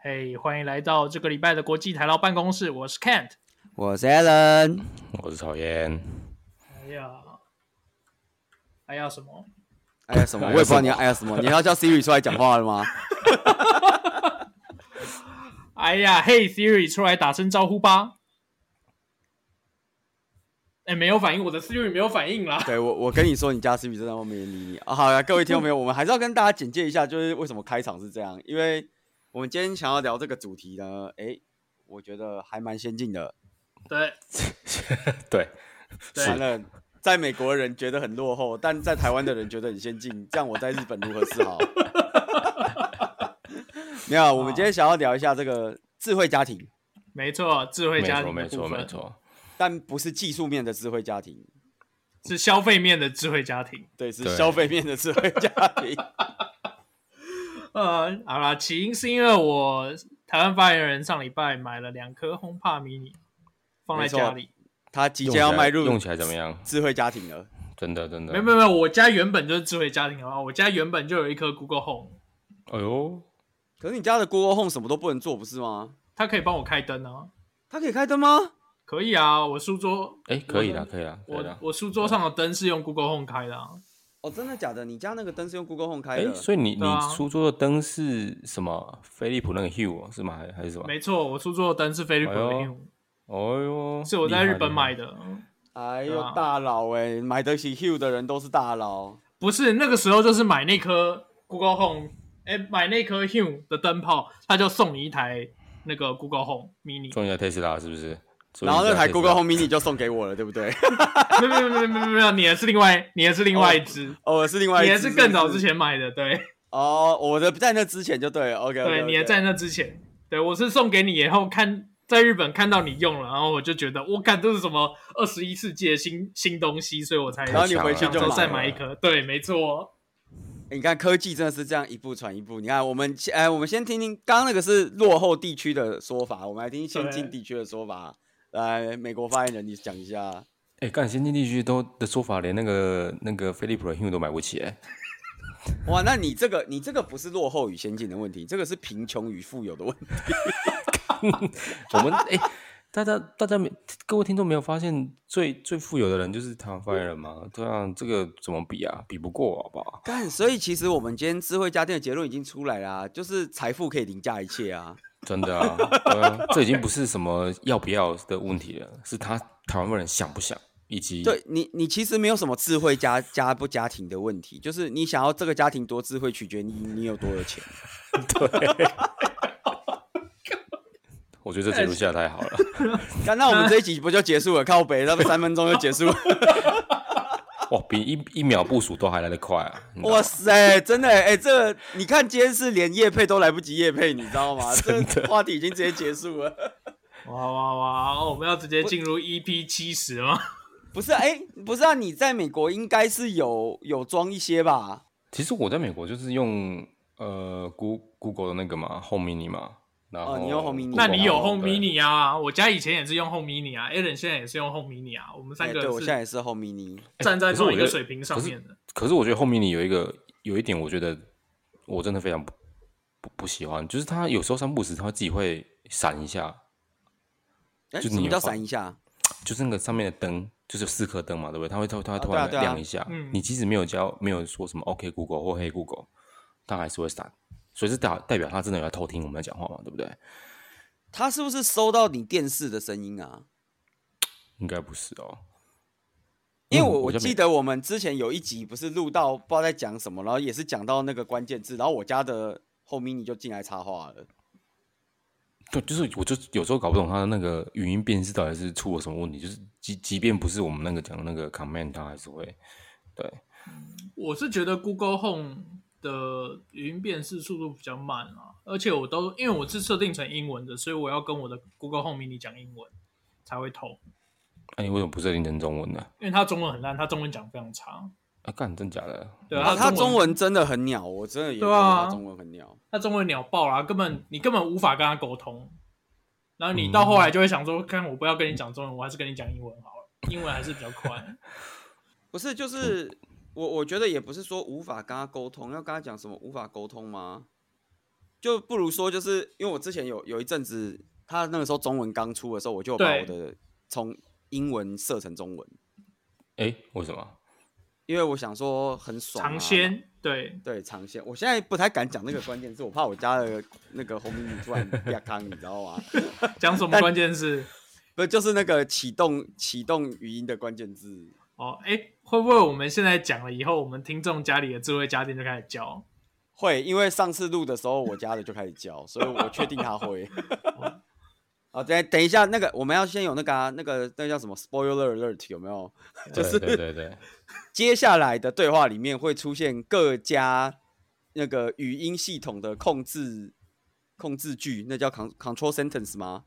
嘿，欢迎来到这个礼拜的国际台劳办公室。我是 Kent，我是 Alan，我是曹岩。哎呀，哎呀什么？哎呀什么？我也不知道你要哎呀什么。你要叫 Siri 出来讲话了吗？哎呀，嘿 Siri 出来打声招呼吧。哎，没有反应，我的 Siri 没有反应啦。对我，我跟你说，你家 Siri 真的没人理你啊。好呀，各位听众朋友，我们还是要跟大家简介一下，就是为什么开场是这样，因为我们今天想要聊这个主题呢，哎，我觉得还蛮先进的。对，对，完了，在美国人觉得很落后，但在台湾的人觉得很先进，这样我在日本如何是好？没有，我们今天想要聊一下这个智慧家庭。没错，智慧家庭，没错，没错。但不是技术面的智慧家庭，是消费面的智慧家庭。对，是消费面的智慧家庭。呃，好啦，起因是因为我台湾发言人上礼拜买了两颗 HomePod mini 放在家里，他即将要迈入用起来怎么样？智慧家庭了，真的真的。没有没有，我家原本就是智慧家庭啊，我家原本就有一颗 Google Home。哎呦，可是你家的 Google Home 什么都不能做，不是吗？它可以帮我开灯啊，它可以开灯吗？可以啊，我书桌哎，可以的，可以的。我我书桌上的灯是用 Google Home 开的啊。哦，真的假的？你家那个灯是用 Google Home 开的？所以你你书桌的灯是什么？飞利浦那个 Hue 是吗？还还是什么？没错，我书桌的灯是飞利浦的 Hue。哦呦，是我在日本买的。哎呦，大佬哎，买得起 Hue 的人都是大佬。不是那个时候，就是买那颗 Google Home，哎，买那颗 Hue 的灯泡，他就送你一台那个 Google Home Mini，送一台特斯拉是不是？然后那台 Google Home Mini 就送给我了，对不对？没有没有没有没有没有，你的是另外，你的是另外一只，哦，是另外一只，你的是更早之前买的，对。哦，我的在那之前就对，OK。对，你的在那之前，对我是送给你，以后看在日本看到你用了，然后我就觉得，我看这是什么二十一世纪的新新东西，所以我才然后你回去就再买一颗，对，没错。你看科技真的是这样一步传一步。你看，我们哎，我们先听听刚刚那个是落后地区的说法，我们来听听先进地区的说法。来，美国发言人，你讲一下。哎、欸，干先进地区都的说法，连那个那个飞利浦的 Hue 都买不起哎。哇，那你这个你这个不是落后与先进的问题，这个是贫穷与富有的问题。我们哎、欸，大家大家没各位听众没有发现最最富有的人就是台湾发言人吗？对啊，这个怎么比啊？比不过好不好？但，所以其实我们今天智慧家电的结论已经出来了，就是财富可以凌驾一切啊。真的啊，啊，这已经不是什么要不要的问题了，是他台湾人想不想，以及对你，你其实没有什么智慧家家不家庭的问题，就是你想要这个家庭多智慧，取决你你有多有钱。对，我觉得这结论下太好了。那那我们这一集不就结束了？靠北，那么三分钟就结束了。哇，比一一秒部署都还来得快啊！哇塞，真的哎、欸，这个、你看今天是连夜配都来不及夜配，你知道吗？这话题已经直接结束了。哇哇哇！我们要直接进入 EP 七十吗？不是哎、欸，不是啊，你在美国应该是有有装一些吧？其实我在美国就是用呃 Google Google 的那个嘛，Home Mini 嘛。然后哦，你用 Home Mini，那你有 Home Mini 啊？我家以前也是用 Home Mini 啊，Allen 现在也是用 Home Mini 啊。我们三个，对，我现在也是 Home Mini，站在同一个水平上面的。可是我觉得 Home Mini 有一个有一点，我觉得我真的非常不不不喜欢，就是它有时候三不时，它自己会闪一下。就你叫闪一下？就是那个上面的灯，就是四颗灯嘛，对不对？它会它它会突然亮一下。你即使没有教，没有说什么 OK Google 或 Hey Google，它还是会闪。所以是代代表他真的有在偷听我们在讲话嘛，对不对？他是不是收到你电视的声音啊？应该不是哦，因为我我记得我们之前有一集不是录到不知道在讲什么，然后也是讲到那个关键字，然后我家的 Home Mini 就进来插话了。对，就是我就有时候搞不懂他的那个语音辨识到底是出了什么问题，就是即即便不是我们那个讲的那个 command，它还是会对。我是觉得 Google Home 的语音辨识速度比较慢啊。而且我都因为我是设定成英文的，所以我要跟我的 Google Home Mini 讲英文才会通。那、啊、你为什么不设定成中文呢？因为它中文很烂，他中文讲非常差。啊，干，真假的？对啊，他中文真的很鸟，我真的也觉得他中文很鸟。他中文鸟爆了，根本你根本无法跟他沟通。然后你到后来就会想说，看我不要跟你讲中文，我还是跟你讲英文好了，英文还是比较快。不是，就是我我觉得也不是说无法跟他沟通，要跟他讲什么无法沟通吗？就不如说，就是因为我之前有有一阵子，他那个时候中文刚出的时候，我就把我的从英文设成中文。哎、欸，为什么？因为我想说很爽、啊。尝鲜，对对，尝鲜。我现在不太敢讲那个关键字，我怕我家的那个红米米突然变康，你知道吗？讲什么关键字？不就是那个启动启动语音的关键字？哦，哎、欸，会不会我们现在讲了以后，我们听众家里的智慧家电就开始叫？会，因为上次录的时候我家的就开始叫，所以我确定他会。好，等等一下，那个我们要先有那个啊，那个那个叫什么 spoiler alert 有没有？就是对对对，接下来的对话里面会出现各家那个语音系统的控制控制句，那叫 control sentence 吗？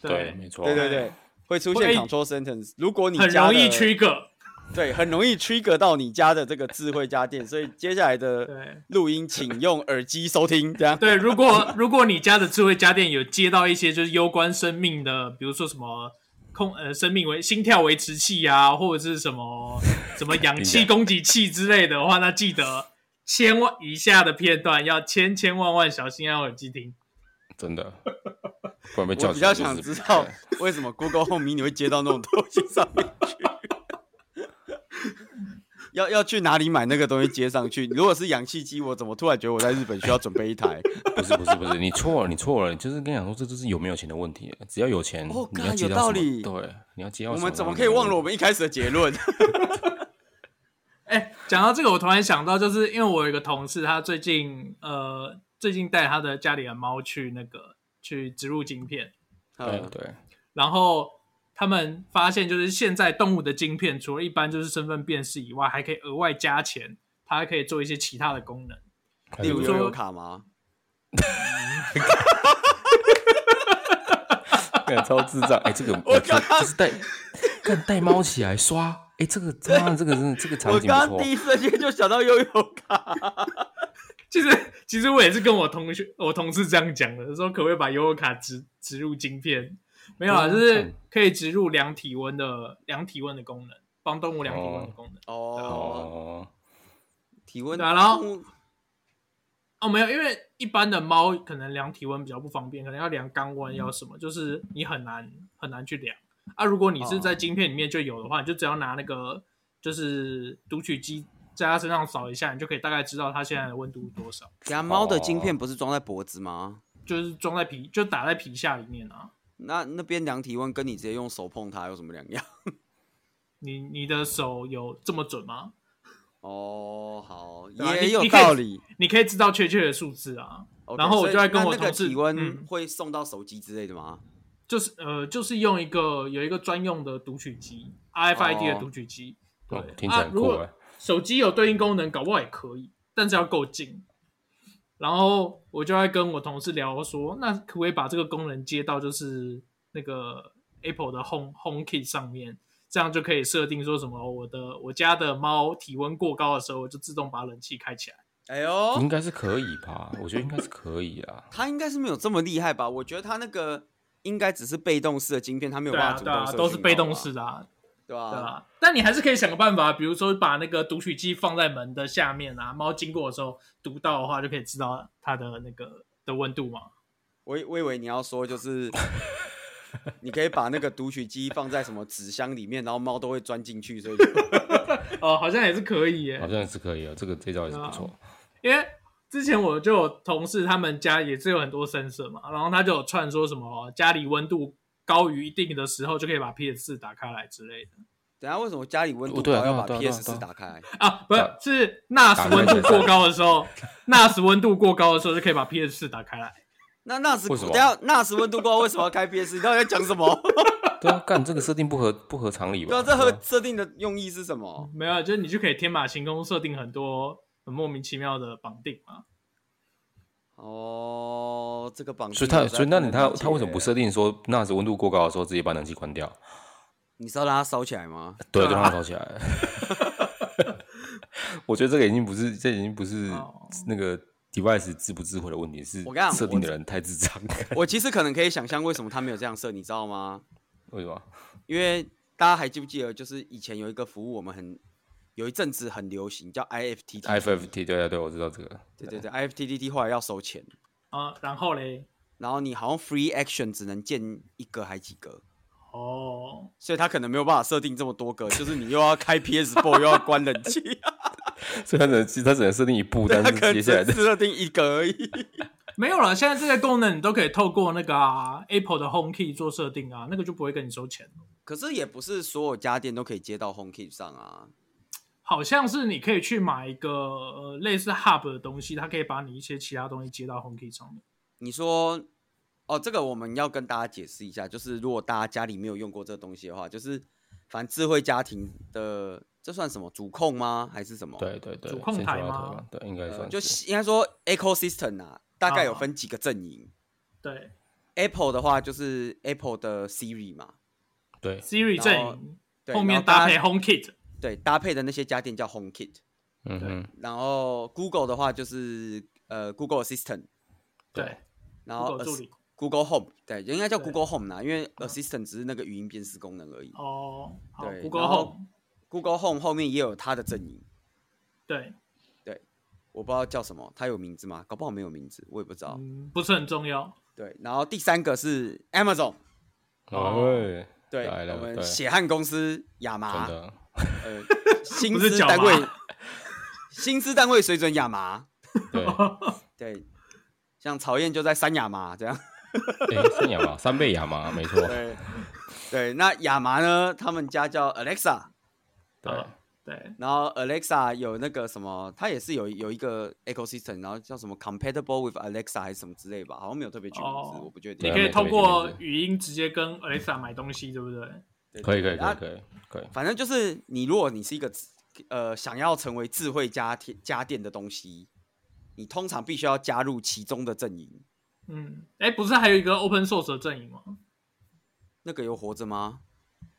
对，没错，对对对，会出现 control sentence。如果你家很容易 trigger。对，很容易 trigger 到你家的这个智慧家电，所以接下来的 录音请用耳机收听。这样 对，如果如果你家的智慧家电有接到一些就是攸关生命的，比如说什么空呃生命维心跳维持器啊，或者是什么什么氧气供给器之类的话，那记得千万以下的片段要千千万万小心，要耳机听。真的，不然被叫。我比较想知道为什么 Google Home Mini 会接到那种东西上面去。要要去哪里买那个东西接上去？如果是氧气机，我怎么突然觉得我在日本需要准备一台？不是不是不是，你错了你错了，就是跟你讲说，这就是有没有钱的问题。只要有钱，哦，你要接到什么？对，你要接到？我们怎么可以忘了我们一开始的结论？哎、欸，讲到这个，我突然想到，就是因为我有一个同事，他最近呃最近带他的家里的猫去那个去植入晶片，对、嗯、对，然后。他们发现，就是现在动物的晶片，除了一般就是身份辨识以外，还可以额外加钱，它还可以做一些其他的功能，例如说有卡吗？超智障！哎、欸，这个我刚刚就是带 看带猫起来刷，哎、欸，这个 这样这个真的这个场景。我刚第一瞬间就想到悠游卡。其实其实我也是跟我同学我同事这样讲的，说可不可以把悠游卡植植入晶片？没有啊，就是可以植入量体温的量体温的功能，帮动物量体温的功能。哦，哦体温啊，然后哦没有，因为一般的猫可能量体温比较不方便，可能要量肛温，要什么，就是你很难很难去量啊。如果你是在晶片里面就有的话，你就只要拿那个就是读取机在它身上扫一下，你就可以大概知道它现在的温度多少。家猫的晶片不是装在脖子吗？就是装在皮，就打在皮下里面啊。那那边量体温跟你直接用手碰它有什么两样？你你的手有这么准吗？哦，好，也有道理。你可以知道确切的数字啊。Okay, 然后我就在跟我同事，体温会送到手机之类的吗？嗯、就是呃，就是用一个有一个专用的读取机，RFID 的读取机。对，听起来很酷。啊，如果手机有对应功能，搞不好也可以，但是要够近。然后我就在跟我同事聊说，那可不可以把这个功能接到就是那个 Apple 的 Home Home Kit 上面，这样就可以设定说什么我的我家的猫体温过高的时候，我就自动把冷气开起来。哎呦，应该是可以吧？我觉得应该是可以啊。它应该是没有这么厉害吧？我觉得它那个应该只是被动式的晶片，它没有办法主动设定。对啊，对啊，都是被动式的啊。对啊，对啊，但你还是可以想个办法，比如说把那个读取机放在门的下面啊，猫经过的时候读到的话，就可以知道它的那个的温度嘛。我我以为你要说就是，你可以把那个读取机放在什么纸箱里面，然后猫都会钻进去，所以 哦，好像也是可以耶，好像也是可以啊，这个这招也是不错。因为之前我就有同事他们家也是有很多 sensor 嘛，然后他就有串说什么家里温度。高于一定的时候就可以把 PS 四打开来之类的。等下为什么家里温度高要把 PS 四打开？啊，不是，是 NAS 温度过高的时候，NAS 温度过高的时候就可以把 PS 四打开来。那 NAS 等下 NAS 温度过高为什么要开 PS？你到底在讲什么？对啊，干这个设定不合不合常理吧？对啊，这和设定的用意是什么？没有，就是你就可以天马行空设定很多很莫名其妙的绑定嘛。哦，这个绑，所以他，所以那你他他为什么不设定说那时温度过高的时候直接把冷气关掉？你是要让它烧起来吗？对，就让它烧起来。我觉得这个已经不是，这已经不是那个 device 智不智慧的问题，是我设定的人太智障。我，我其实可能可以想象为什么他没有这样设，你知道吗？为什么？因为大家还记不记得，就是以前有一个服务，我们很。有一阵子很流行，叫 IFTTT。IFTTT，对啊，对，我知道这个。对对对，IFTTT 后来要收钱。啊，然后嘞，然后你好像 free action 只能建一个还几个？哦，所以他可能没有办法设定这么多个，就是你又要开 PS4 又要关冷气，所以他只能他只能设定一部，但是接下来设定一个而已。没有了，现在这些功能你都可以透过那个、啊、Apple 的 Home Key 做设定啊，那个就不会跟你收钱。可是也不是所有家电都可以接到 Home Key 上啊，好像是你可以去买一个、呃、类似 Hub 的东西，它可以把你一些其他东西接到 HomeKit 上面。你说？哦，这个我们要跟大家解释一下，就是如果大家家里没有用过这个东西的话，就是反正智慧家庭的这算什么主控吗？还是什么？对对对，主控台吗？对，应该算、呃。就应该说 ecosystem 啊，大概有分几个阵营。啊、对，Apple 的话就是 Apple 的 Siri 嘛。对，Siri 阵营，后面搭配 HomeKit。对，搭配的那些家电叫 HomeKit。嗯哼。然后 Google 的话就是呃 Google Assistant。对，然后。Google Home 对，应该叫 Google Home 啦，因为 Assistant 只是那个语音辨识功能而已。哦，对，Google Home，Google Home 后面也有它的阵营。对，对，我不知道叫什么，它有名字吗？搞不好没有名字，我也不知道。嗯，不是很重要。对，然后第三个是 Amazon。哦，对，我们血汗公司亚麻。呃，薪资单位，薪资单位水准亚麻。对，对，像曹燕就在三亚麻这样。对、欸，三亚麻，三倍亚麻，没错。对，对，那亚麻呢？他们家叫 Alexa。对、哦、对。然后 Alexa 有那个什么，它也是有有一个 ecosystem，然后叫什么 compatible with Alexa 还是什么之类吧，好像没有特别举名字，哦、我不确定。你可以透过语音直接跟 Alexa 买东西，对不对？对，可以，可以，可以，可以，可以。反正就是你，如果你是一个呃想要成为智慧家电家电的东西，你通常必须要加入其中的阵营。嗯，哎，不是还有一个 open source 的阵营吗？那个有活着吗？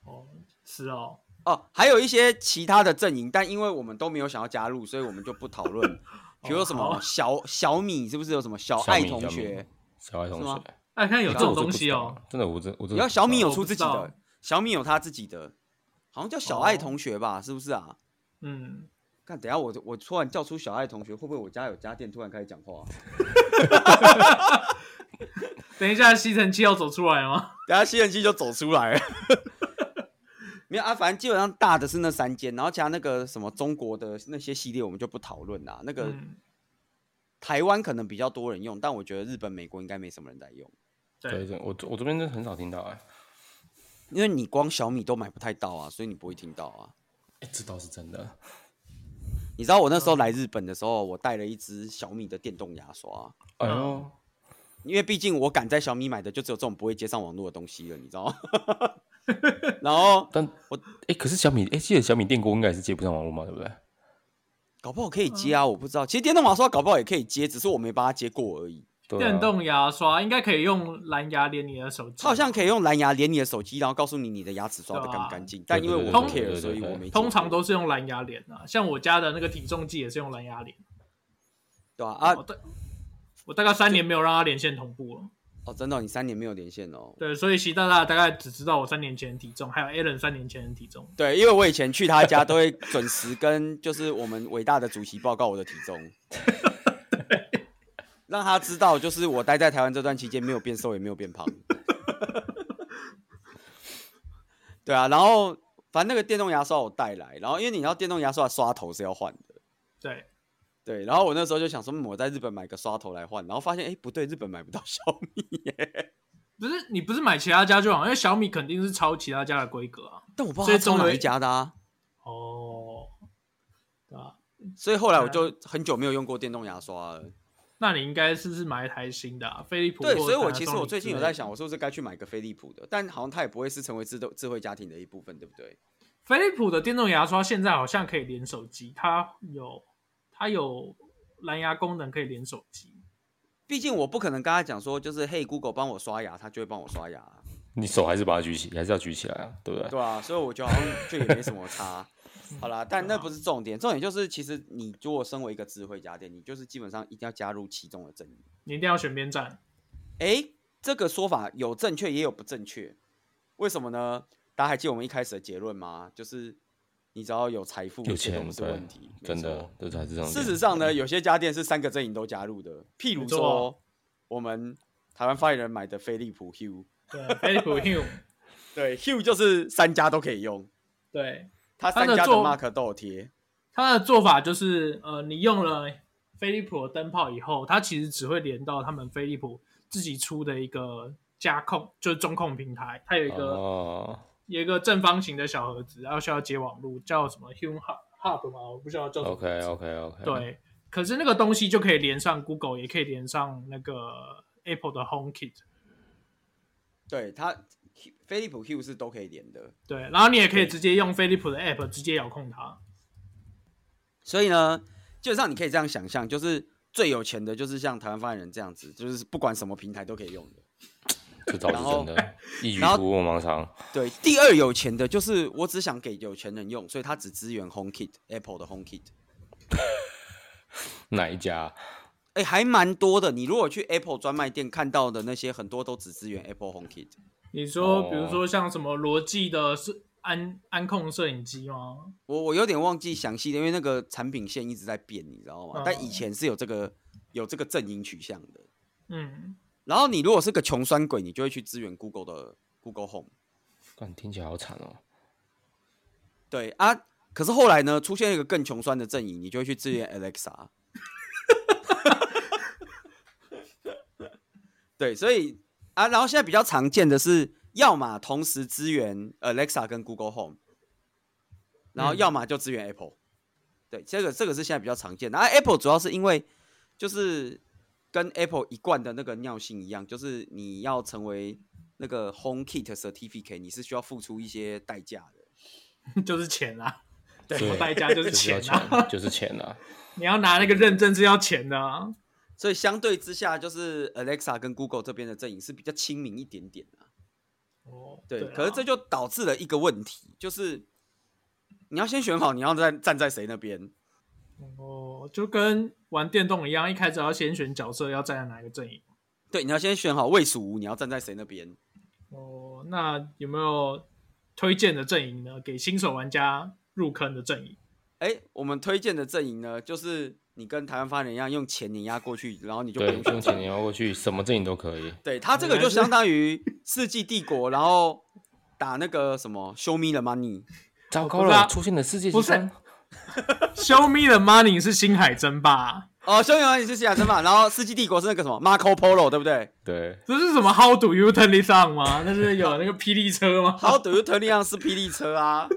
哦，是哦，哦，还有一些其他的阵营，但因为我们都没有想要加入，所以我们就不讨论。比如说什么小、哦、小米，是不是有什么小爱同学？小爱同学，哎，看有这种东西哦，真的，我真我真。你要小米有出自己的，小米有他自己的，好像叫小爱同学吧？哦、是不是啊？嗯。看，等下我我突然叫出小爱同学，会不会我家有家电突然开始讲话？等一下，吸尘器要走出来吗？等下吸尘器就走出来了。没有啊，反正基本上大的是那三间，然后其他那个什么中国的那些系列我们就不讨论啦。那个、嗯、台湾可能比较多人用，但我觉得日本、美国应该没什么人在用。对，对，我我这边真的很少听到哎、欸，因为你光小米都买不太到啊，所以你不会听到啊。哎、欸，这倒是真的。你知道我那时候来日本的时候，我带了一支小米的电动牙刷。哎呦，因为毕竟我敢在小米买的就只有这种不会接上网络的东西了，你知道吗？然后，但我哎、欸，可是小米哎、欸，记得小米电锅应该是接不上网络嘛，对不对？搞不好可以接啊，我不知道。其实电动牙刷搞不好也可以接，只是我没帮他接过而已。啊、电动牙刷应该可以用蓝牙连你的手机，它好像可以用蓝牙连你的手机，然后告诉你你的牙齿刷的干不干净。但因为我不 care，所以我没。通常都是用蓝牙连啊，像我家的那个体重计也是用蓝牙连。对啊，啊，我大我大概三年没有让它连线同步了。哦，真的、哦，你三年没有连线哦？对，所以习大大大概只知道我三年前的体重，还有 Alan 三年前的体重。对，因为我以前去他家都会准时跟就是我们伟大的主席报告我的体重。让他知道，就是我待在台湾这段期间没有变瘦，也没有变胖。对啊，然后反正那个电动牙刷我带来，然后因为你知道电动牙刷的刷头是要换的。对对，然后我那时候就想说，我在日本买个刷头来换，然后发现哎不对，日本买不到小米耶。不是你不是买其他家就好，因为小米肯定是抄其他家的规格啊。但我不知道他抄哪一家的啊。哦，对啊，所以后来我就很久没有用过电动牙刷了。那你应该是不是买一台新的、啊，飞利浦。对，所以我其实我最近有在想，我是不是该去买个飞利浦的？但好像它也不会是成为智智智慧家庭的一部分，对不对？飞利浦的电动牙刷现在好像可以连手机，它有它有蓝牙功能可以连手机。毕竟我不可能跟他讲说，就是嘿，Google 帮我刷牙，它就会帮我刷牙。你手还是把它举起，还是要举起来啊，对不对？对啊，所以我觉得好像就也没什么差。好啦，但那不是重点，重点就是其实你如果身为一个智慧家电，你就是基本上一定要加入其中的阵营，你一定要选边站。哎，这个说法有正确也有不正确，为什么呢？大家还记得我们一开始的结论吗？就是你只要有财富，有钱不是问题，真的，这才是这样。事实上呢，有些家电是三个阵营都加入的，譬如说，我我们台湾发言人买的飞利浦 Hue。对，飞利浦 Hue。对，Hue 就是三家都可以用。对，它三家的 mark 都有贴。他的做法就是，呃，你用了飞利浦的灯泡以后，它其实只会连到他们飞利浦自己出的一个家控，就是中控平台。它有一个、oh. 有一个正方形的小盒子，然后需要接网路，叫什么 Hue Hub 吗？我不知道叫什么。OK OK OK。对，可是那个东西就可以连上 Google，也可以连上那个 Apple 的 HomeKit。对它。飞利浦 Hue 是都可以连的，对，然后你也可以直接用飞利浦的 App 直接遥控它。所以呢，基本上你可以这样想象，就是最有钱的，就是像台湾发言人这样子，就是不管什么平台都可以用的。这倒是真的，一举突破盲肠。对，第二有钱的，就是我只想给有钱人用，所以他只支援 HomeKit，Apple 的 HomeKit。哪一家？哎、欸，还蛮多的。你如果去 Apple 专卖店看到的那些，很多都只支援 Apple HomeKit。你说，比如说像什么罗技的摄安安控摄影机吗？我我有点忘记详细的，因为那个产品线一直在变，你知道吗？嗯、但以前是有这个有这个阵营取向的。嗯。然后你如果是个穷酸鬼，你就会去支援 Google 的 Google Home。但听起来好惨哦。对啊，可是后来呢，出现一个更穷酸的阵营，你就会去支援 Alexa。对，所以。啊，然后现在比较常见的是，要么同时支援 Alexa 跟 Google Home，然后要么就支援 Apple。嗯、对，这个这个是现在比较常见的。啊，Apple 主要是因为就是跟 Apple 一贯的那个尿性一样，就是你要成为那个 HomeKit Certificate，你是需要付出一些代价的，就是钱啊。对，对 代价就是钱啊，就是钱啊。你要拿那个认证是要钱的啊。所以相对之下，就是 Alexa 跟 Google 这边的阵营是比较亲民一点点的。哦，对，对啊，可是这就导致了一个问题，就是你要先选好你要在站在谁那边。哦，就跟玩电动一样，一开始要先选角色要站在哪个阵营。对，你要先选好魏蜀吴，你要站在谁那边。哦，那有没有推荐的阵营呢？给新手玩家入坑的阵营？哎，我们推荐的阵营呢，就是。你跟台湾发言人一样，用钱碾压过去，然后你就不用，用钱碾压过去，什么阵营都可以。对，他这个就相当于世纪帝国，然后打那个什么 Show Me the Money。糟糕了，出现了世界不是。Show Me the Money 是星海争霸哦，Show Me the Money 是星海争霸，然后世纪帝国是那个什么 Marco Polo，对不对？对。这是什么 How do you turn it on 吗？那是有那个霹雳车吗？How do you turn it on 是霹雳车啊。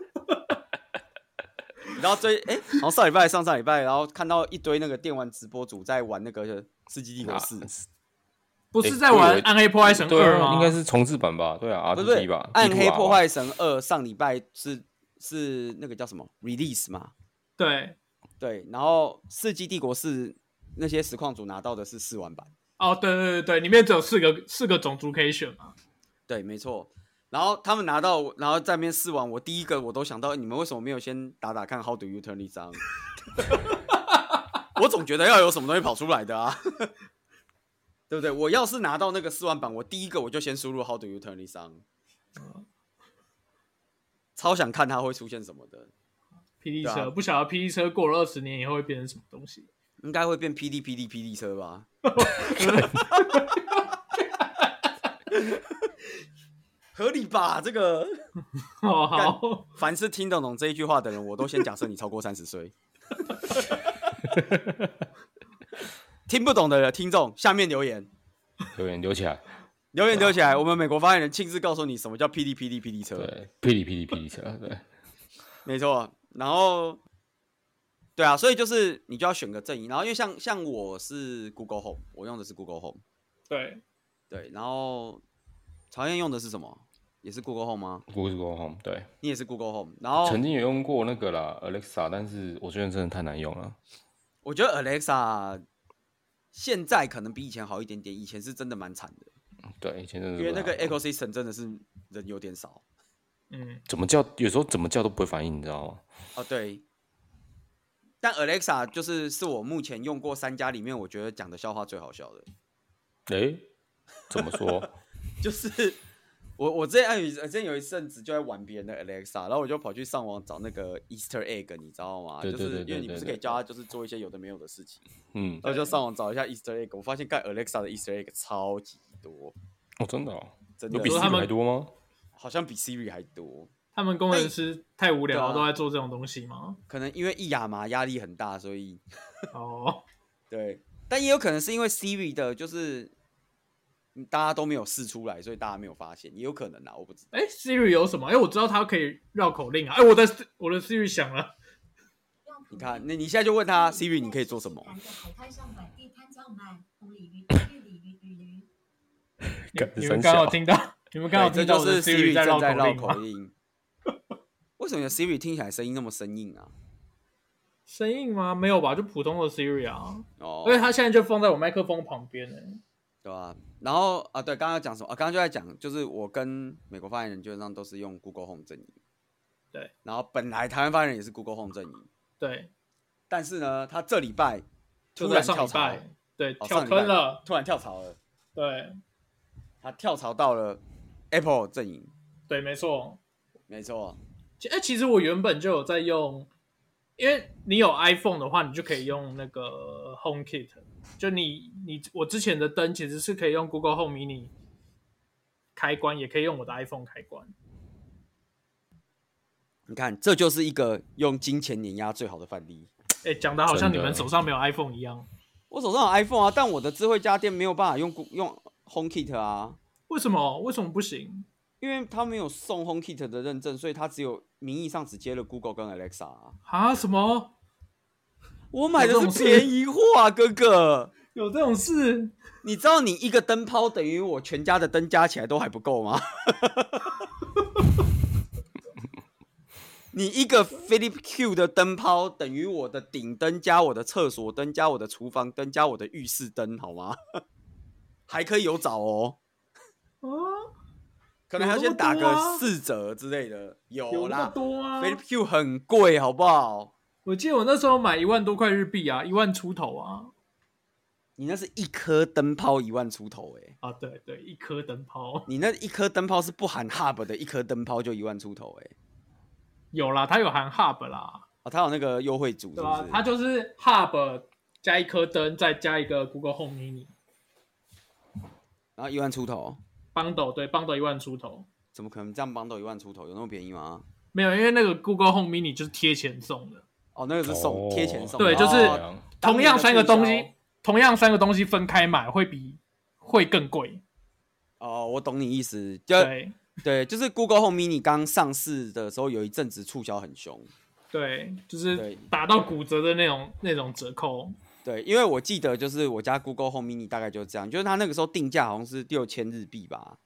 然后追哎，然后上礼拜、上上礼拜，然后看到一堆那个电玩直播主在玩那个《世纪帝国四》，不是在玩《暗黑破坏神二》吗？应该是重置版吧？对啊，不是吧？《暗黑破坏神二》上礼拜是是那个叫什么 Release 嘛？对对，然后《世纪帝国四》那些实况组拿到的是试玩版。哦，对对对对，里面只有四个四个种族可以选嘛？对，没错。然后他们拿到，然后在那边试玩，我第一个我都想到，你们为什么没有先打打看 How do you turn it on？我总觉得要有什么东西跑出来的啊，对不对？我要是拿到那个试玩版，我第一个我就先输入 How do you turn it on？超想看它会出现什么的。霹雳车，啊、不晓得霹雳车过了二十年以后会变成什么东西？应该会变 P D P D P D 车吧。合理吧？这个 哦好。凡是听得懂这一句话的人，我都先假设你超过三十岁。听不懂的人听众下面留言，留言留起来，留言留起来。我们美国发言人亲自告诉你什么叫霹雳霹雳霹雳车。对，霹雳霹雳霹雳车。对，没错。然后，对啊，所以就是你就要选个阵营。然后，因为像像我是 Google Home，我用的是 Google Home。对对。然后，曹燕用的是什么？也是 Google Home 吗？Google Home，对，你也是 Google Home。然后曾经有用过那个啦，Alexa，但是我觉得真的太难用了。我觉得 Alexa 现在可能比以前好一点点，以前是真的蛮惨的。对，以前真的。因为那个 Ecosystem 真的是人有点少。嗯。怎么叫？有时候怎么叫都不会反应，你知道吗？哦，对。但 Alexa 就是是我目前用过三家里面，我觉得讲的笑话最好笑的。诶，怎么说？就是。我我之前有之前有一阵子就在玩别人的 Alexa，然后我就跑去上网找那个 Easter egg，你知道吗？就是因为你不是可以教他就是做一些有的没有的事情，嗯，然后就上网找一下 Easter egg，我发现盖 Alexa 的 Easter egg 超级多哦，真的哦，真的有比 Siri 还多吗？好像比 Siri 还多。他们工程师太无聊了，都在做这种东西吗？可能因为一亚麻压力很大，所以哦，对，但也有可能是因为 Siri 的就是。大家都没有试出来，所以大家没有发现，也有可能啊，我不知道。哎，Siri 有什么？哎，我知道它可以绕口令啊。哎，我的我的 Siri 响了。你看，那你现在就问他，Siri 你可以做什么？你们刚好听到，你们刚好听到这就是 Siri 正在绕口令。为什么 Siri 听起来声音那么生硬啊？生硬吗？没有吧，就普通的 Siri 啊。哦。因为它现在就放在我麦克风旁边呢。对吧？然后啊，对，刚刚讲什么啊？刚刚就在讲，就是我跟美国发言人基本上都是用 Google Home 阵营。对。然后本来台湾发言人也是 Google Home 阵营。对。但是呢，他这礼拜突然跳槽，对，跳坑了，突然跳槽了。对。他跳槽到了 Apple 阵营。对，没错，没错。哎，其实我原本就有在用，因为你有 iPhone 的话，你就可以用那个 HomeKit。就你你我之前的灯其实是可以用 Google Home Mini 开关，也可以用我的 iPhone 开关。你看，这就是一个用金钱碾压最好的范例。哎、欸，讲的好像你们手上没有 iPhone 一样。我手上有 iPhone 啊，但我的智慧家电没有办法用用 HomeKit 啊。为什么？为什么不行？因为他没有送 HomeKit 的认证，所以他只有名义上只接了 Google 跟 Alexa 啊。啊？什么？我买的是便宜货啊，哥哥。有这种事？你知道你一个灯泡等于我全家的灯加起来都还不够吗？你一个 Philips Hue 的灯泡等于我的顶灯加我的厕所灯加我的厨房灯加我的浴室灯，好吗？还可以有找哦。啊？可能还要先打个四折之类的。有啦，多啊。Philips Hue 很贵，好不好？我记得我那时候买一万多块日币啊，一万出头啊。你那是一颗灯泡一万出头哎、欸。啊，对对，一颗灯泡。你那一颗灯泡是不含 hub 的，一颗灯泡就一万出头哎、欸。有啦，它有含 hub 啦。啊，它有那个优惠组是不是？对啊，它就是 hub 加一颗灯，再加一个 Google Home Mini，然后一万出头。bundle 对 bundle 一万出头。怎么可能这样 bundle 一万出头？有那么便宜吗？没有，因为那个 Google Home Mini 就是贴钱送的。哦，那个是送贴钱送，对，就是同样三个东西，同样三个东西分开买会比会更贵。哦，我懂你意思，就对，对，就是 Google Home Mini 刚上市的时候有一阵子促销很凶，对，就是打到骨折的那种那种折扣。对，因为我记得就是我家 Google Home Mini 大概就是这样，就是它那个时候定价好像是六千日币吧。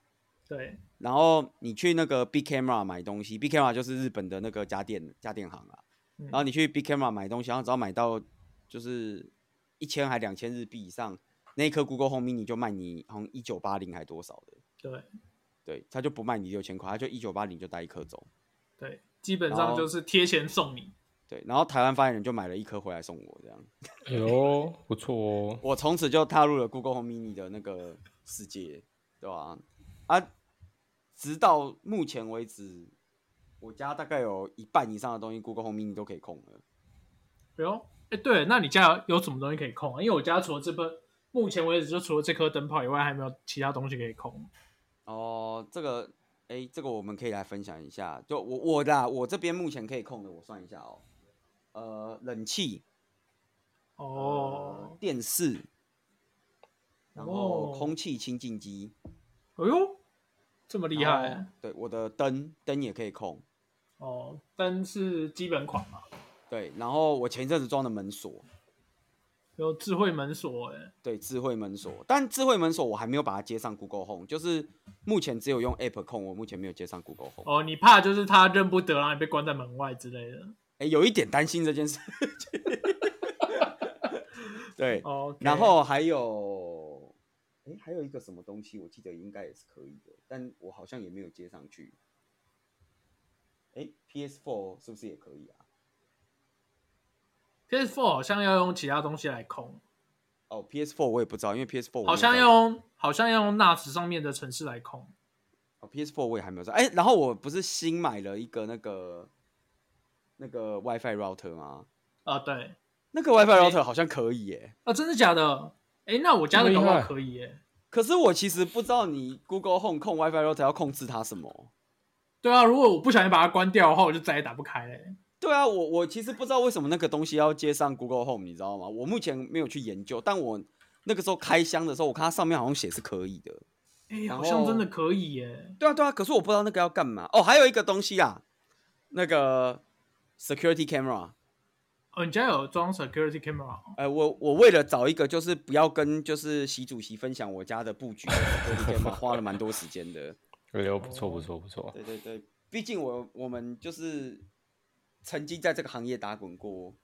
对，然后你去那个 Big Camera 买东西，Big Camera 就是日本的那个家电家电行啊。然后你去 Big Camera 买东西，然后只要买到就是一千还两千日币以上，那一颗 Google Home Mini 就卖你好像一九八零还多少的。对，对，他就不卖你六千块，他就一九八零就带一颗走。对，基本上就是贴钱送你。对，然后台湾发言人就买了一颗回来送我，这样。哎呦，不错哦！我从此就踏入了 Google Home Mini 的那个世界，对吧？啊，直到目前为止。我家大概有一半以上的东西，Google Home Mini 都可以控了。哎呦，哎，对，那你家有什么东西可以控啊？因为我家除了这颗，目前为止就除了这颗灯泡以外，还没有其他东西可以控。哦，这个，哎，这个我们可以来分享一下。就我我的，我这边目前可以控的，我算一下哦。呃，冷气，哦、呃，电视，然后空气清净机。哎呦，这么厉害！对，我的灯灯也可以控。哦，灯是基本款嘛？对，然后我前一阵子装的门锁，有智慧门锁哎。对，智慧门锁，但智慧门锁我还没有把它接上 Google Home，就是目前只有用 App 控，我目前没有接上 Google Home。哦，你怕就是它认不得，然后你被关在门外之类的？哎，有一点担心这件事。对，okay. 然后还有，哎，还有一个什么东西，我记得应该也是可以的，但我好像也没有接上去。哎，PS4 是不是也可以啊？PS4 好像要用其他东西来控。哦，PS4 我也不知道，因为 PS4 好像要用好像要用 NAS 上面的程式来控。哦，PS4 我也还没有在。哎、欸，然后我不是新买了一个那个那个 WiFi router 吗？啊，对，那个 WiFi router 好像可以耶、欸。啊，真的假的？哎、欸，那我家的搞不好可以耶、欸。可是我其实不知道你 Google Home 控 WiFi router 要控制它什么。对啊，如果我不小心把它关掉的话，我就再也打不开嘞。对啊，我我其实不知道为什么那个东西要接上 Google Home，你知道吗？我目前没有去研究，但我那个时候开箱的时候，我看它上面好像写是可以的。哎、欸，好像真的可以耶。对啊，对啊，可是我不知道那个要干嘛。哦，还有一个东西啊，那个 security camera。哦，你家有装 security camera？哎、呃，我我为了找一个就是不要跟就是习主席分享我家的布局的 security camera，花了蛮多时间的。哎呦，不错不错不错。对对对，毕竟我我们就是。曾经在这个行业打滚过，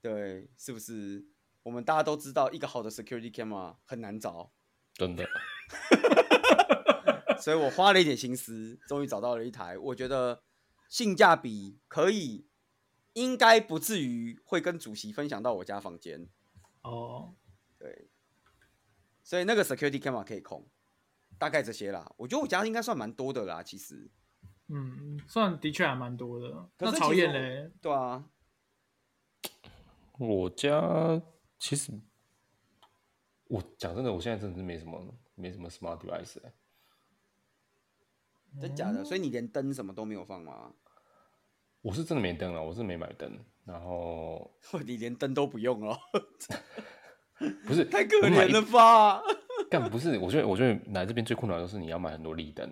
对，是不是？我们大家都知道，一个好的 security camera 很难找，真的。所以我花了一点心思，终于找到了一台，我觉得性价比可以，应该不至于会跟主席分享到我家房间。哦，对，所以那个 security camera 可以控，大概这些啦。我觉得我家应该算蛮多的啦，其实。嗯，算的确还蛮多的。那讨厌嘞？对啊，我家其实我讲真的，我现在真的是没什么，没什么 smart device、欸。真假的？所以你连灯什么都没有放吗？我是真的没灯了，我是没买灯。然后 你连灯都不用哦？不是，太可怜了吧？干不是？我觉得，我觉得来这边最困难的是你要买很多立灯。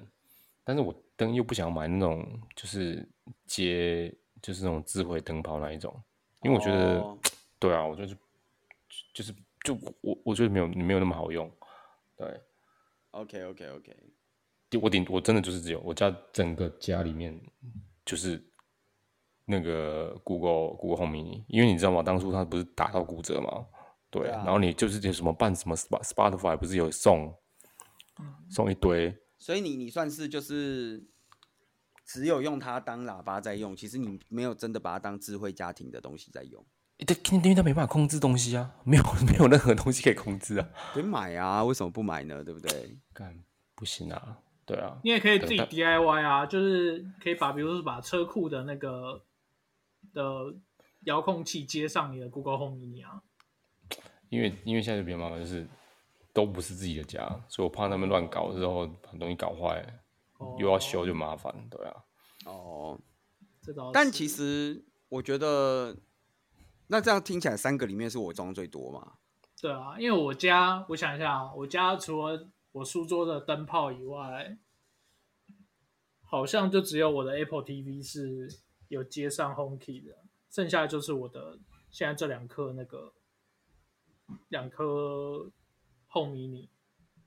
但是我灯又不想买那种，就是接就是那种智慧灯泡那一种，因为我觉得，oh. 对啊，我觉得就就是就我我觉得没有没有那么好用，对，OK OK OK，我顶我真的就是只有我家整个家里面就是那个 Google Google Home Mini，因为你知道吗？当初它不是打到骨折吗？对，对啊，然后你就是有什么办什么 Spotify 不是有送送一堆。所以你你算是就是只有用它当喇叭在用，其实你没有真的把它当智慧家庭的东西在用。对，因为它没办法控制东西啊，没有 没有任何东西可以控制啊。得买啊，为什么不买呢？对不对？干不行啊，对啊。你也可以自己 DIY 啊，就是可以把，比如说把车库的那个的遥控器接上你的 Google Home Mini 啊。因为因为现在就比较麻烦，就是。都不是自己的家，所以我怕他们乱搞之后把东西搞坏，哦，又要修就麻烦，对啊。哦，但其实我觉得，那这样听起来三个里面是我装最多嘛？对啊，因为我家，我想一下，我家除了我书桌的灯泡以外，好像就只有我的 Apple TV 是有接上 HomeKey 的，剩下就是我的现在这两颗那个两颗。Home Mini，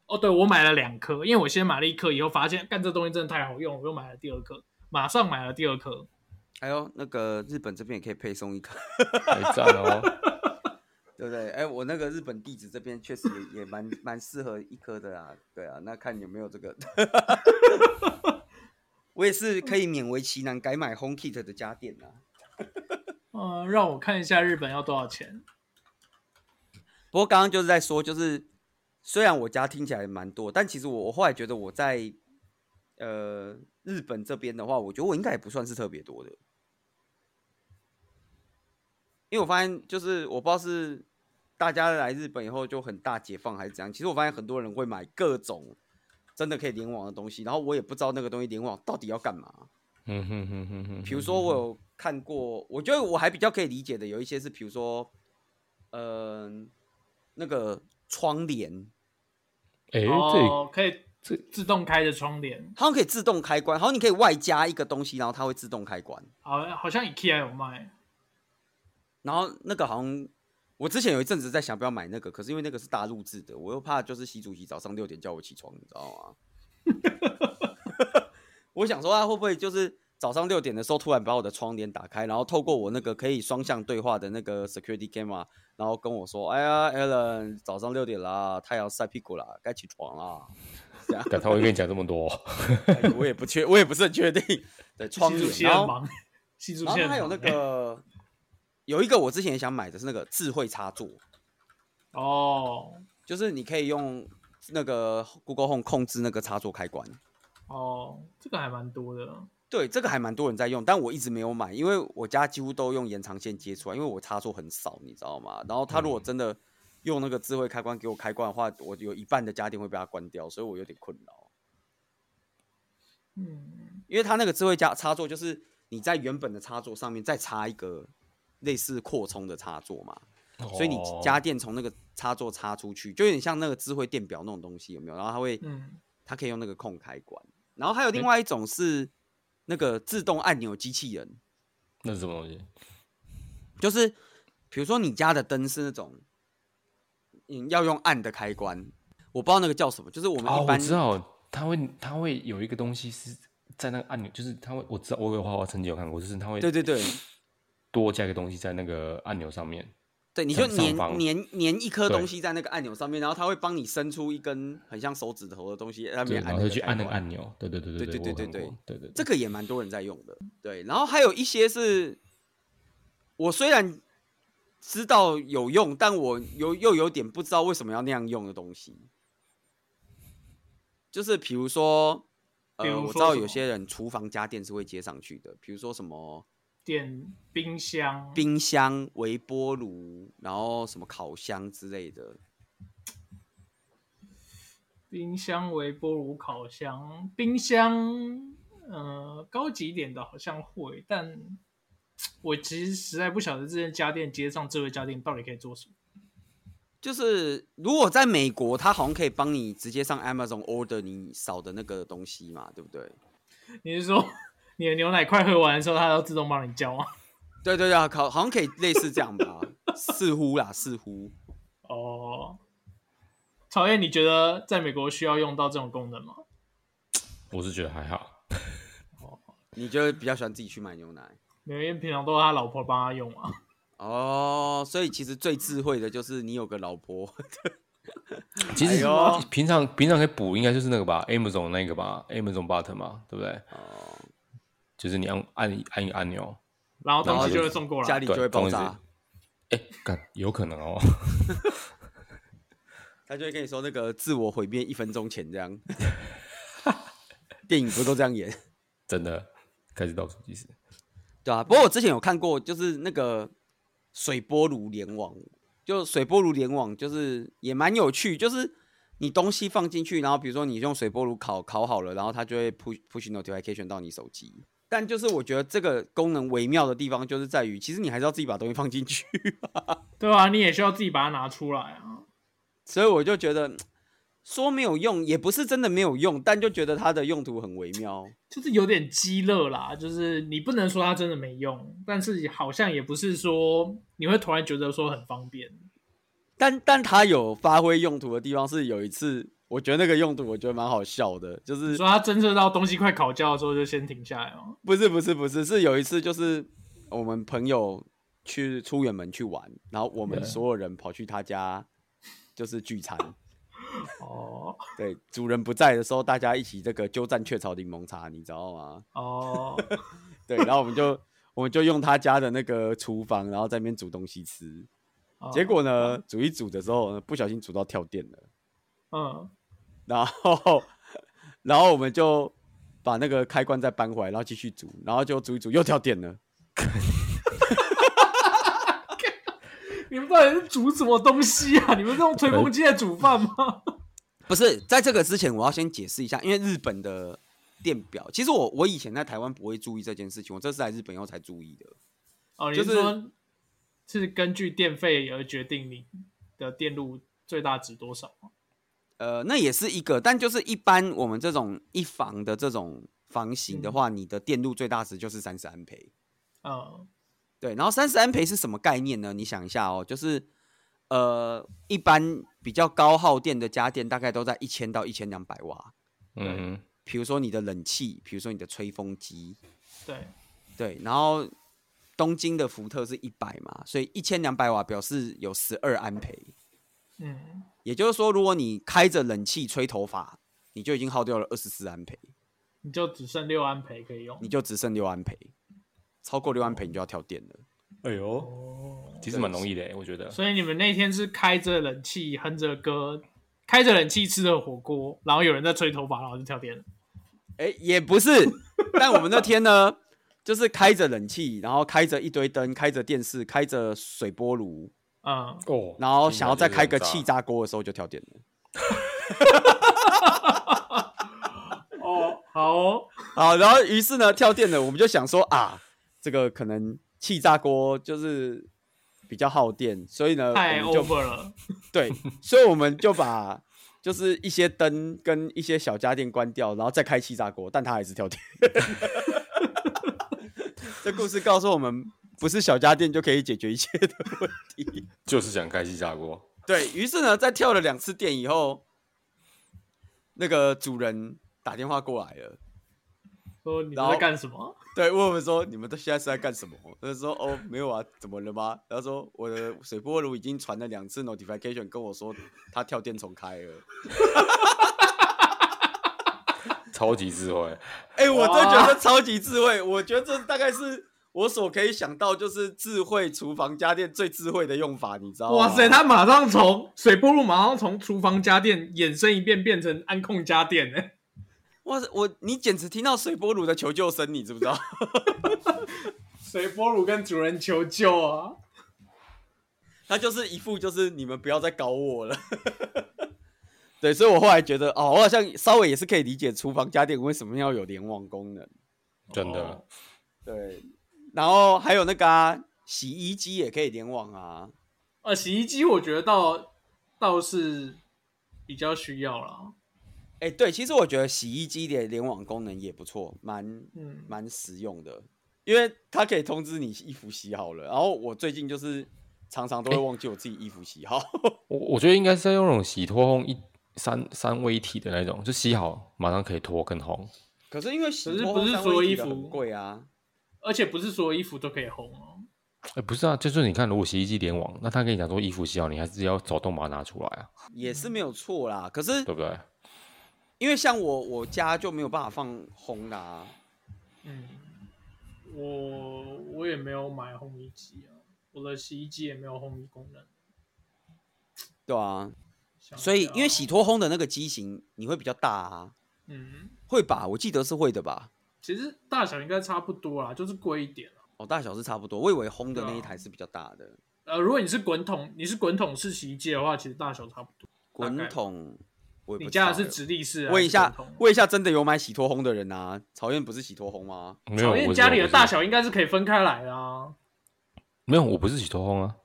哦，对，我买了两颗，因为我先买了一颗，以后发现干这东西真的太好用，我又买了第二颗，马上买了第二颗。哎呦那个日本这边也可以配送一颗，太赞了，对不对？哎，我那个日本地址这边确实也 也蛮蛮适合一颗的啊，对啊，那看有没有这个，我也是可以勉为其难改买 HomeKit 的家电啊。嗯，让我看一下日本要多少钱。不过刚刚就是在说，就是。虽然我家听起来蛮多，但其实我我后来觉得我在呃日本这边的话，我觉得我应该也不算是特别多的，因为我发现就是我不知道是大家来日本以后就很大解放还是怎样，其实我发现很多人会买各种真的可以联网的东西，然后我也不知道那个东西联网到底要干嘛。嗯哼哼哼哼。比如说我有看过，我觉得我还比较可以理解的有一些是，比如说嗯、呃、那个。窗帘，哎、欸，哦，可以自自动开的窗帘，它可以自动开关，然后你可以外加一个东西，然后它会自动开关。好，好像 IKEA 有卖。然后那个好像我之前有一阵子在想不要买那个，可是因为那个是大陆制的，我又怕就是习主席早上六点叫我起床，你知道吗？我想说他会不会就是。早上六点的时候，突然把我的窗帘打开，然后透过我那个可以双向对话的那个 security camera，然后跟我说：“哎呀，Alan，早上六点啦，太阳晒屁股啦，该起床啦。”这样，他会跟你讲这么多，哎、我也不确，我也不是很确定。对，窗帘，然后，然后还有那个，有一个我之前也想买的是那个智慧插座。哦，就是你可以用那个 Google Home 控制那个插座开关。哦，这个还蛮多的。对，这个还蛮多人在用，但我一直没有买，因为我家几乎都用延长线接出来，因为我插座很少，你知道吗？然后他如果真的用那个智慧开关给我开关的话，我有一半的家电会被他关掉，所以我有点困扰。嗯，因为他那个智慧家插座就是你在原本的插座上面再插一个类似扩充的插座嘛，哦、所以你家电从那个插座插出去，就有点像那个智慧电表那种东西，有没有？然后它会，嗯，它可以用那个控开关，然后还有另外一种是。那个自动按钮机器人，那是什么东西？就是比如说你家的灯是那种，嗯，要用按的开关，我不知道那个叫什么。就是我们一般、哦、我知道，它会它会有一个东西是在那个按钮，就是它会我知道我有画画曾经有看过，就是它会对对对多加一个东西在那个按钮上面。对，你就粘粘粘一颗东西在那个按钮上面，然后它会帮你伸出一根很像手指头的东西，然后去按那个按钮。对对对对对对对对对对，这个也蛮多人在用的。对，然后还有一些是，我虽然知道有用，但我有又有点不知道为什么要那样用的东西，就是比如说，呃，我知道有些人厨房家电是会接上去的，比如说什么。电冰箱、冰箱、微波炉，然后什么烤箱之类的。冰箱、微波炉、烤箱、冰箱，呃，高级一点的好像会，但我其实实在不晓得这些家电接上智慧家电到底可以做什么。就是如果在美国，它好像可以帮你直接上 Amazon order 你扫的那个东西嘛，对不对？你是说？你的牛奶快喝完的时候，它都自动帮你浇吗？对对对，好，好像可以类似这样吧，似乎啦，似乎。哦，曹燕，你觉得在美国需要用到这种功能吗？我是觉得还好。哦，你就比较喜欢自己去买牛奶？因为平常都是他老婆帮他用啊。哦，所以其实最智慧的就是你有个老婆。其实、哎、平常平常可以补，应该就是那个吧，Amazon 那个吧，Amazon Button 嘛，对不对？哦。就是你按按按一个按钮，然后东西就会送过来，家里就会爆炸。哎，有可能哦。他就会跟你说那个自我毁灭一分钟前这样。电影不都这样演？真的开始倒数计时。对啊，不过我之前有看过，就是那个水波炉联网，就水波炉联网，就是也蛮有趣，就是你东西放进去，然后比如说你用水波炉烤烤好了，然后它就会 push push notification 到你手机。但就是我觉得这个功能微妙的地方，就是在于，其实你还是要自己把东西放进去，对啊，你也需要自己把它拿出来啊。所以我就觉得说没有用，也不是真的没有用，但就觉得它的用途很微妙，就是有点鸡肋啦。就是你不能说它真的没用，但是好像也不是说你会突然觉得说很方便。但但它有发挥用途的地方是有一次。我觉得那个用途，我觉得蛮好笑的，就是说他侦测到东西快烤焦的时候，就先停下来哦。不是不是不是，是有一次就是我们朋友去出远门去玩，然后我们所有人跑去他家，就是聚餐。哦，对，主人不在的时候，大家一起这个鸠占鹊巢柠檬茶，你知道吗？哦，对，然后我们就我们就用他家的那个厨房，然后在那边煮东西吃。结果呢，煮一煮的时候，不小心煮到跳电了。嗯。然后，然后我们就把那个开关再搬回来，然后继续煮，然后就煮一煮又跳电了。你们到底是煮什么东西啊？你们是用吹风机在煮饭吗？不是，在这个之前我要先解释一下，因为日本的电表，其实我我以前在台湾不会注意这件事情，我这次来日本以后才注意的。哦，就是说，是根据电费而决定你的电路最大值多少吗？呃，那也是一个，但就是一般我们这种一房的这种房型的话，嗯、你的电路最大值就是三十安培。哦，对，然后三十安培是什么概念呢？你想一下哦，就是呃，一般比较高耗电的家电大概都在一千到一千两百瓦。嗯，比如说你的冷气，比如说你的吹风机。对，对，然后东京的福特是一百嘛，所以一千两百瓦表示有十二安培。嗯。也就是说，如果你开着冷气吹头发，你就已经耗掉了二十四安培，你就只剩六安培可以用，你就只剩六安培，超过六安培你就要跳电了。哎呦，哦、其实蛮容易的，我觉得。所以你们那天是开着冷气，哼着歌，开着冷气吃着火锅，然后有人在吹头发，然后就跳电了。哎、欸，也不是。但我们那天呢，就是开着冷气，然后开着一堆灯，开着电视，开着水波炉，啊、嗯，哦，然后想要再开个气炸锅的时候就跳电了。哦，好哦，好，然后于是呢，跳电了，我们就想说啊，这个可能气炸锅就是比较耗电，所以呢，太 over 了。对，所以我们就把 就是一些灯跟一些小家电关掉，然后再开气炸锅，但它还是跳电。这故事告诉我们，不是小家电就可以解决一切的问题，就是想开气炸锅。对，于是呢，在跳了两次电以后，那个主人。打电话过来了，说你们在干什么？对，问我们说你们都现在是在干什么？他说哦，没有啊，怎么了吗？然后说我的水波炉已经传了两次 notification 跟我说他跳电重开了，超级智慧。哎、欸，我真觉得超级智慧，我觉得这大概是我所可以想到就是智慧厨房家电最智慧的用法，你知道吗？哇塞，他马上从水波炉马上从厨房家电衍生一变变成安控家电呢。哇塞！我你简直听到水波炉的求救声，你知不知道？水波炉跟主人求救啊！他就是一副就是你们不要再搞我了。对，所以我后来觉得哦，我好像稍微也是可以理解厨房家电为什么要有联网功能。真的、哦，对。然后还有那个、啊、洗衣机也可以联网啊。呃，洗衣机我觉得倒倒是比较需要啦。哎、欸，对，其实我觉得洗衣机的联网功能也不错，蛮嗯蛮实用的，因为它可以通知你衣服洗好了。然后我最近就是常常都会忘记我自己衣服洗好。欸、我我觉得应该是在用那种洗脱烘一三三位一体的那种，就洗好马上可以脱跟烘。可是因为洗脱不是所有衣服贵啊，而且不是所有衣服都可以烘哦。哎、欸，不是啊，就是你看，如果洗衣机联网，那他跟你讲说衣服洗好，你还是要手动把它拿出来啊，也是没有错啦。可是对不对？因为像我我家就没有办法放烘的啊，嗯，我我也没有买烘衣机啊，我的洗衣机也没有烘衣功能，对啊，所以因为洗脱烘的那个机型你会比较大啊，嗯，会吧？我记得是会的吧？其实大小应该差不多啦，就是贵一点哦，大小是差不多，我以为烘的那一台是比较大的。呃，如果你是滚筒，你是滚筒式洗衣机的话，其实大小差不多。滚筒。我你家的是直立式？问一下，问一下，真的有买洗脱烘的人啊？曹燕不是洗脱烘吗？曹燕家里的大小应该是可以分开来的啊。没有，我不是洗脱烘啊。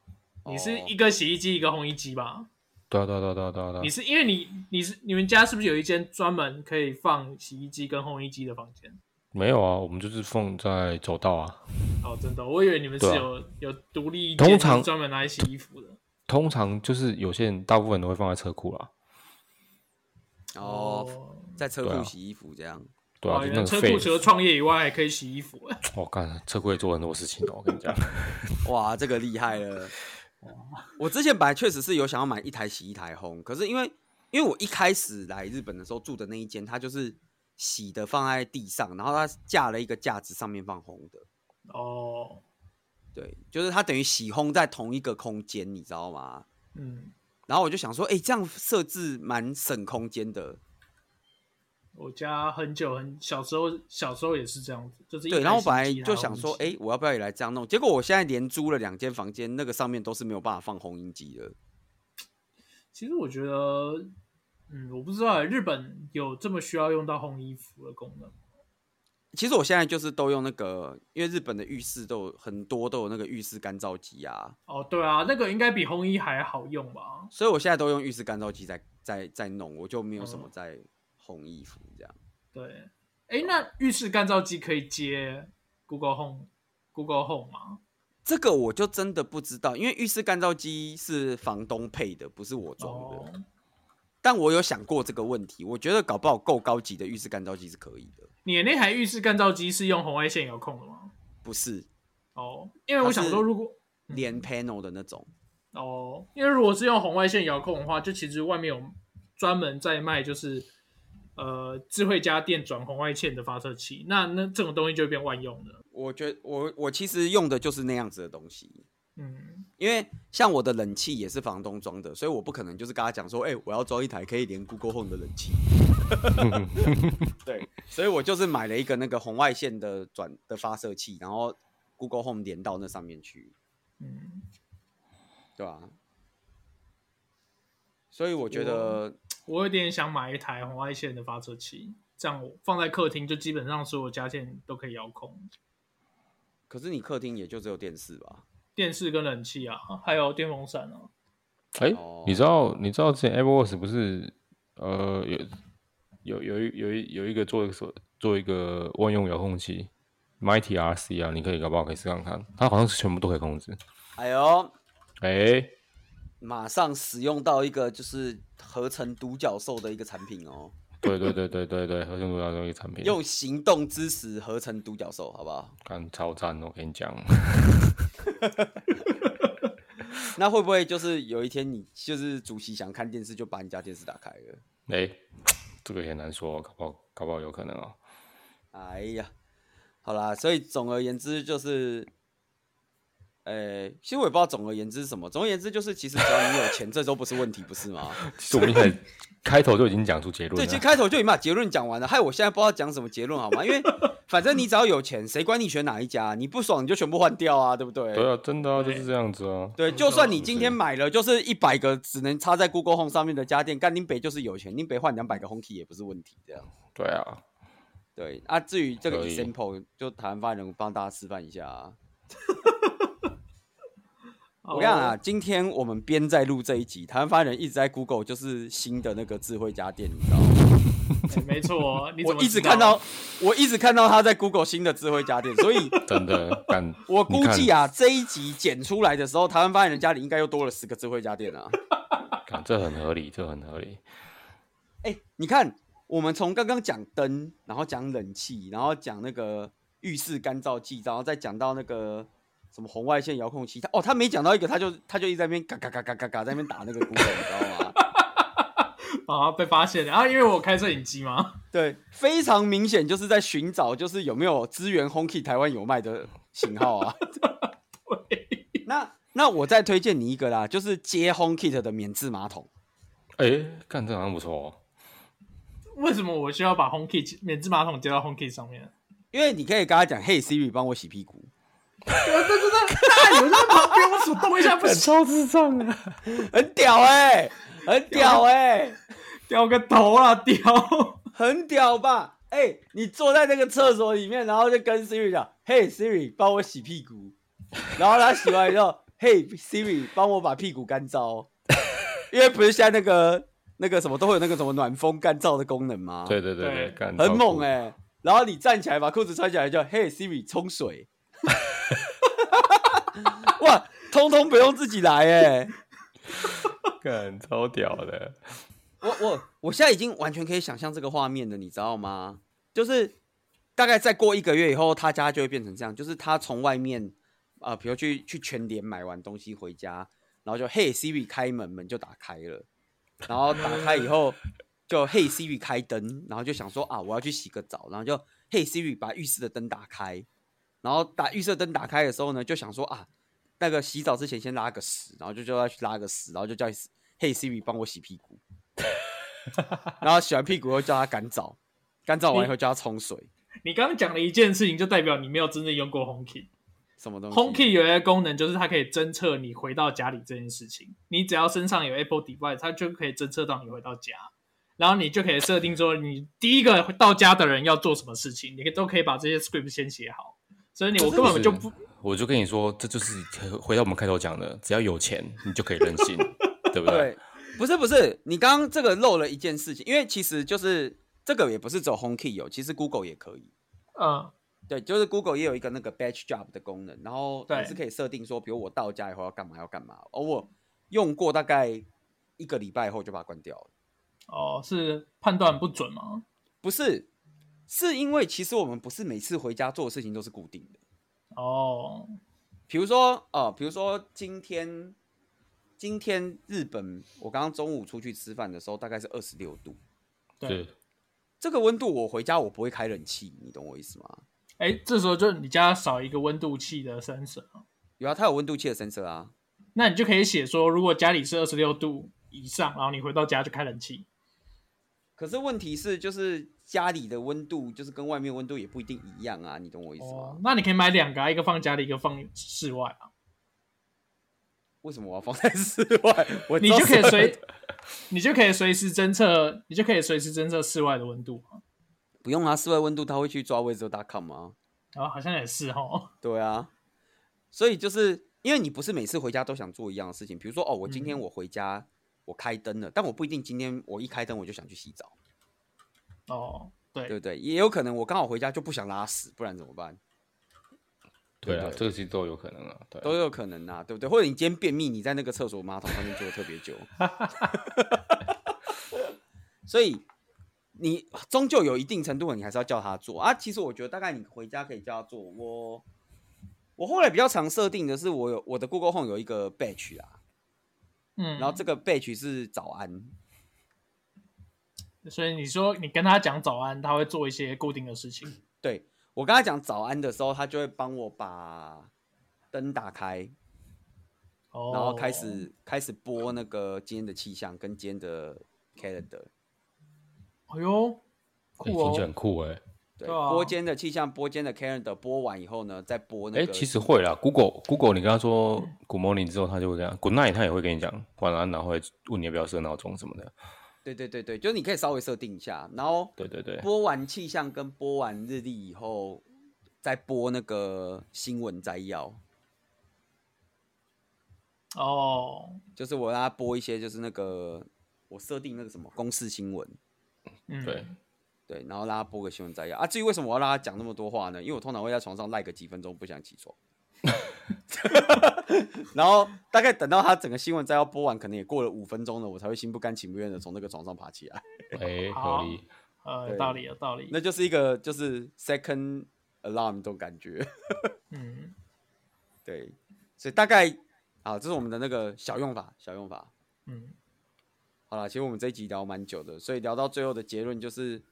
你是一个洗衣机，一个烘衣机吧？对啊，对啊，对啊，对啊，对啊。你是因为你你是你们家是不是有一间专门可以放洗衣机跟烘衣机的房间？没有啊，我们就是放在走道啊。哦，真的，我以为你们是有、啊、有独立一间专门拿来洗衣服的。通常就是有些人，大部分都会放在车库啦。哦，在车库洗衣服这样，对啊，对啊，就那个车库除了创业以外还可以洗衣服。我 看、哦，车库会做很多事情哦，我跟你讲。哇，这个厉害了！我之前本来确实是有想要买一台洗一台烘，可是因为因为我一开始来日本的时候住的那一间，它就是洗的放在地上，然后它架了一个架子上面放烘的。哦，对，就是它等于洗烘在同一个空间，你知道吗？嗯。然后我就想说，哎、欸，这样设置蛮省空间的。我家很久很小时候，小时候也是这样子，就是对。然后我本来就想说，哎、欸，我要不要也来这样弄？结果我现在连租了两间房间，那个上面都是没有办法放烘衣机的。其实我觉得，嗯，我不知道日本有这么需要用到烘衣服的功能。其实我现在就是都用那个，因为日本的浴室都有很多都有那个浴室干燥机啊。哦，对啊，那个应该比烘衣还好用吧？所以我现在都用浴室干燥机在在在弄，我就没有什么在烘衣服这样。嗯、对，哎、欸，那浴室干燥机可以接 Google Home Google Home 吗？这个我就真的不知道，因为浴室干燥机是房东配的，不是我装的。哦但我有想过这个问题，我觉得搞不好够高级的浴室干燥机是可以的。你的那台浴室干燥机是用红外线遥控的吗？不是，哦，因为我想说，如果连 panel 的那种，哦，因为如果是用红外线遥控的话，就其实外面有专门在卖，就是呃智慧家电转红外线的发射器，那那这种东西就会变万用的。我觉得我我其实用的就是那样子的东西。嗯，因为像我的冷气也是房东装的，所以我不可能就是跟他讲说，哎、欸，我要装一台可以连 Google Home 的冷气。对，所以我就是买了一个那个红外线的转的发射器，然后 Google Home 连到那上面去，嗯，对吧？所以我觉得我，我有点想买一台红外线的发射器，这样我放在客厅就基本上所有家电都可以遥控。可是你客厅也就只有电视吧？电视跟冷气啊，还有电风扇啊。哎、欸，oh. 你知道你知道之前 Apple Watch 不是呃有有有一有一有一个做一个做一个万用遥控器 Mighty RC 啊，你可以搞不好可以试看看，它好像是全部都可以控制。哎呦，哎、欸，马上使用到一个就是合成独角兽的一个产品哦。对对对对对对，合成独角兽一个产品，用行动支持合成独角兽，好不好？看超赞，我跟你讲。那会不会就是有一天你就是主席想看电视，就把你家电视打开了？哎、欸，这个也难说，搞不好搞不好有可能哦。哎呀，好啦，所以总而言之就是。诶、欸，其实我也不知道总而言之是什么。总而言之就是，其实只要你有钱，这都不是问题，不是吗？其实我们一开始开头就已经讲出结论了。对，其实开头就已经把结论讲完了。害我现在不知道讲什么结论，好吗？因为反正你只要有钱，谁管你选哪一家？你不爽你就全部换掉啊，对不对？对啊，真的啊，就是这样子啊。对，就算你今天买了就是一百个只能插在 Google Home 上面的家电，干林北就是有钱，林北换两百个 HomeKey 也不是问题，这样。对啊，对啊。至于这个 example，就台湾发言人帮大家示范一下啊。我跟你讲啊，今天我们边在录这一集，台湾发言人一直在 Google，就是新的那个智慧家电，你知道吗？欸、没错，我一直看到，我一直看到他在 Google 新的智慧家电，所以 真的，我估计啊，这一集剪出来的时候，台湾发言人家里应该又多了十个智慧家电啊。这很合理，这很合理。哎、欸，你看，我们从刚刚讲灯，然后讲冷气，然后讲那个浴室干燥剂，然后再讲到那个。什么红外线遥控器？他哦，他没讲到一个，他就他就一直在那边嘎嘎嘎嘎嘎嘎在那边打那个 Google，你知道吗？啊，被发现了啊！因为我开摄影机嘛。对，非常明显就是在寻找，就是有没有支援 HomeKit 台湾有卖的型号啊？对。那那我再推荐你一个啦，就是接 HomeKit 的免治马桶。哎、欸，干这好像不错哦。为什么我需要把 HomeKit 免治马桶接到 HomeKit 上面？因为你可以跟他讲：“Hey Siri，帮我洗屁股。”对对对对，那有在旁边，我手动一下不行，超智障啊，很屌哎、很屌哎、屌个头啊，屌，很屌吧？哎、你坐在那个厕所里面，然后就跟 Siri 讲：“Hey Siri，帮我洗屁股。”然后他洗完以后：“Hey Siri，帮我把屁股干燥。”因为不是现在那个那个什么都会有那个什么暖风干燥的功能吗？对对对对，很猛哎、然后你站起来把裤子穿起来就嘿 Siri，冲水。”哇，通通不用自己来哎，干超屌的！我我我现在已经完全可以想象这个画面了，你知道吗？就是大概再过一个月以后，他家就会变成这样，就是他从外面啊、呃，比如去去全联买完东西回家，然后就嘿 Siri 开门，门就打开了，然后打开以后就嘿 Siri 开灯，然后就想说啊，我要去洗个澡，然后就嘿 Siri 把浴室的灯打开。然后打浴室灯打开的时候呢，就想说啊，那个洗澡之前先拉个屎，然后就叫他去拉个屎，然后就叫 Hey Siri 帮我洗屁股，然后洗完屁股后叫他干燥，干燥完以后叫他冲水。你刚刚讲了一件事情，就代表你没有真正用过 HomeKey。什么东西？HomeKey 有一个功能，就是它可以侦测你回到家里这件事情。你只要身上有 Apple Device，它就可以侦测到你回到家，然后你就可以设定说，你第一个到家的人要做什么事情，你都可以把这些 script 先写好。所以你我根本就不，我就跟你说，这就是回到我们开头讲的，只要有钱，你就可以任性，对不对？对，不是不是，你刚刚这个漏了一件事情，因为其实就是这个也不是走 HomeKey 有，其实 Google 也可以。嗯，对，就是 Google 也有一个那个 Batch Job 的功能，然后也是可以设定说，比如我到家以后要干嘛要干嘛，而我用过大概一个礼拜以后就把它关掉了。哦，是判断不准吗？不是。是因为其实我们不是每次回家做的事情都是固定的哦，比如说哦，比如说今天今天日本，我刚刚中午出去吃饭的时候，大概是二十六度，对，这个温度我回家我不会开冷气，你懂我意思吗？哎，这时候就你家少一个温度器的 sensor，有啊，它有温度器的 sensor 啊，那你就可以写说，如果家里是二十六度以上，然后你回到家就开冷气。可是问题是，就是家里的温度就是跟外面温度也不一定一样啊，你懂我意思吗？哦，那你可以买两个啊，一个放家里，一个放室外啊。为什么我要放在室外？我你就可以随，你就可以随时侦测，你就可以随时侦测室外的温度。不用啊，室外温度它会去抓 weather.com 吗？啊，好像也是哦。对啊，所以就是因为你不是每次回家都想做一样的事情，比如说哦，我今天我回家。嗯我开灯了，但我不一定今天我一开灯我就想去洗澡。哦，对对对，也有可能我刚好回家就不想拉屎，不然怎么办？对啊，这个其实都有可能啊，对，都有可能啊，对不对？或者你今天便秘，你在那个厕所马桶上面坐的特别久，所以你终究有一定程度的，你还是要叫他做啊。其实我觉得大概你回家可以叫他做。我我后来比较常设定的是，我有我的 Google Home 有一个 batch 啊。嗯，然后这个 batch 是早安，所以你说你跟他讲早安，他会做一些固定的事情。对，我跟他讲早安的时候，他就会帮我把灯打开，哦，然后开始开始播那个今天的气象跟今天的 calendar。哎呦，酷哦，听起来很酷哎。对，播间的气象，播间的 calendar 播完以后呢，再播那个。哎，其实会啦，Google Google，你跟他说 Good morning 之后，他就会这样，Good night，他也会跟你讲晚安，然后会问你要不要设闹钟什么的。对对对对，就是你可以稍微设定一下，然后对对对，播完气象跟播完日历以后，再播那个新闻摘要。哦，就是我让他播一些，就是那个我设定那个什么公视新闻。嗯，对。对，然后让他播个新闻摘要啊。至于为什么我要让他讲那么多话呢？因为我通常会在床上赖个几分钟，不想起床。然后大概等到他整个新闻摘要播完，可能也过了五分钟了，我才会心不甘情不愿的从那个床上爬起来。哎，合理，呃，有道理，有道理。那就是一个就是 second alarm 这种感觉。嗯，对，所以大概啊，这是我们的那个小用法，小用法。嗯，好了，其实我们这一集聊蛮久的，所以聊到最后的结论就是。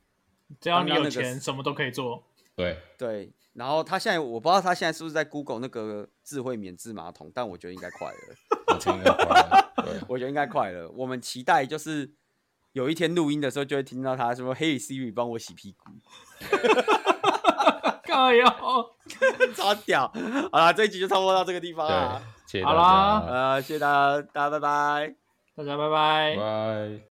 只要你有钱，什么都可以做。对对，然后他现在我不知道他现在是不是在 Google 那个智慧免治马桶，但我觉得应该快了。我觉得应该快了。我觉得应该快了。我们期待就是有一天录音的时候，就会听到他说：“Hey Siri，帮我洗屁股。”加油！超屌！好了，这一集就差不多到这个地方了。谢谢好啦，呃，谢谢大家，大家拜拜，大家拜拜，拜。